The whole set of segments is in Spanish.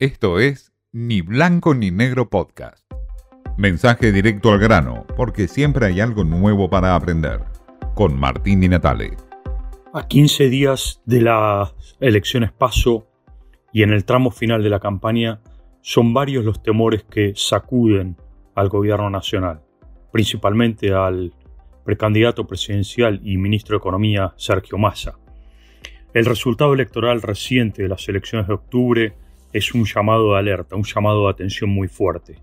Esto es Ni Blanco ni Negro Podcast. Mensaje directo al grano, porque siempre hay algo nuevo para aprender. Con Martín Di Natale. A 15 días de las elecciones paso y en el tramo final de la campaña, son varios los temores que sacuden al gobierno nacional, principalmente al precandidato presidencial y ministro de Economía Sergio Massa. El resultado electoral reciente de las elecciones de octubre es un llamado de alerta, un llamado de atención muy fuerte.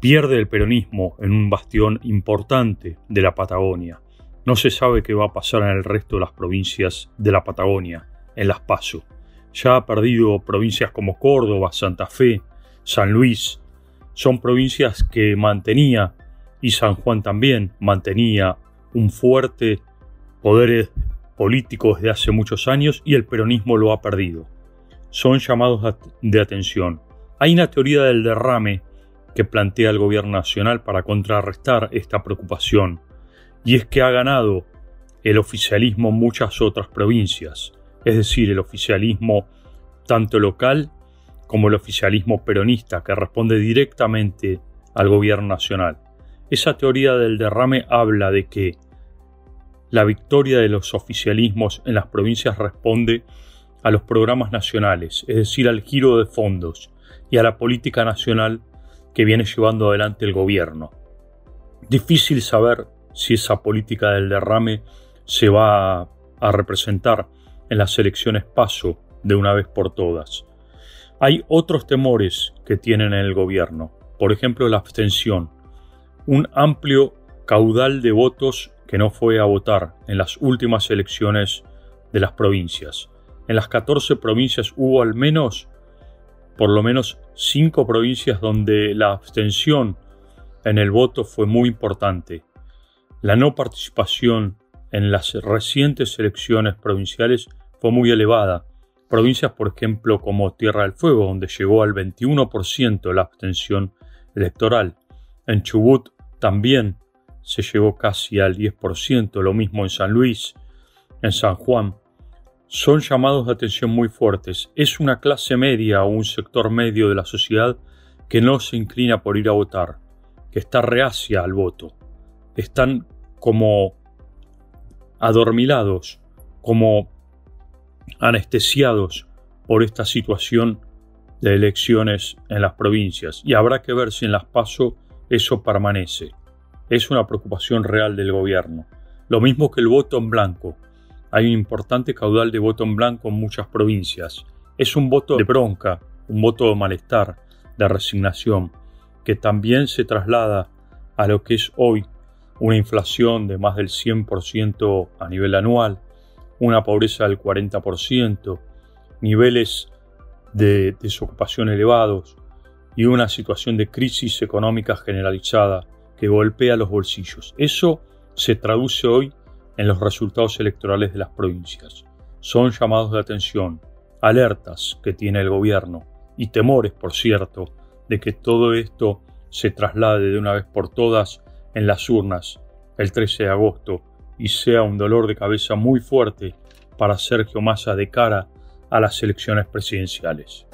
Pierde el peronismo en un bastión importante de la Patagonia. No se sabe qué va a pasar en el resto de las provincias de la Patagonia, en las PASO. Ya ha perdido provincias como Córdoba, Santa Fe, San Luis. Son provincias que mantenía, y San Juan también mantenía un fuerte poder político desde hace muchos años y el peronismo lo ha perdido. Son llamados de atención. Hay una teoría del derrame que plantea el gobierno nacional para contrarrestar esta preocupación, y es que ha ganado el oficialismo en muchas otras provincias, es decir, el oficialismo tanto local como el oficialismo peronista que responde directamente al gobierno nacional. Esa teoría del derrame habla de que la victoria de los oficialismos en las provincias responde a los programas nacionales, es decir, al giro de fondos y a la política nacional que viene llevando adelante el gobierno. Difícil saber si esa política del derrame se va a representar en las elecciones paso de una vez por todas. Hay otros temores que tienen el gobierno, por ejemplo la abstención, un amplio caudal de votos que no fue a votar en las últimas elecciones de las provincias. En las 14 provincias hubo al menos, por lo menos 5 provincias donde la abstención en el voto fue muy importante. La no participación en las recientes elecciones provinciales fue muy elevada. Provincias, por ejemplo, como Tierra del Fuego, donde llegó al 21% la abstención electoral. En Chubut también se llegó casi al 10%, lo mismo en San Luis, en San Juan. Son llamados de atención muy fuertes. Es una clase media o un sector medio de la sociedad que no se inclina por ir a votar, que está reacia al voto. Están como adormilados, como anestesiados por esta situación de elecciones en las provincias y habrá que ver si en las PASO eso permanece es una preocupación real del gobierno. Lo mismo que el voto en blanco. Hay un importante caudal de voto en blanco en muchas provincias. Es un voto de bronca, un voto de malestar, de resignación, que también se traslada a lo que es hoy una inflación de más del 100% a nivel anual, una pobreza del 40%, niveles de desocupación elevados y una situación de crisis económica generalizada que golpea los bolsillos. Eso se traduce hoy en los resultados electorales de las provincias. Son llamados de atención, alertas que tiene el gobierno y temores, por cierto, de que todo esto se traslade de una vez por todas en las urnas el 13 de agosto y sea un dolor de cabeza muy fuerte para Sergio Massa de cara a las elecciones presidenciales.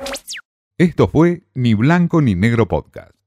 Esto fue Ni Blanco ni Negro Podcast.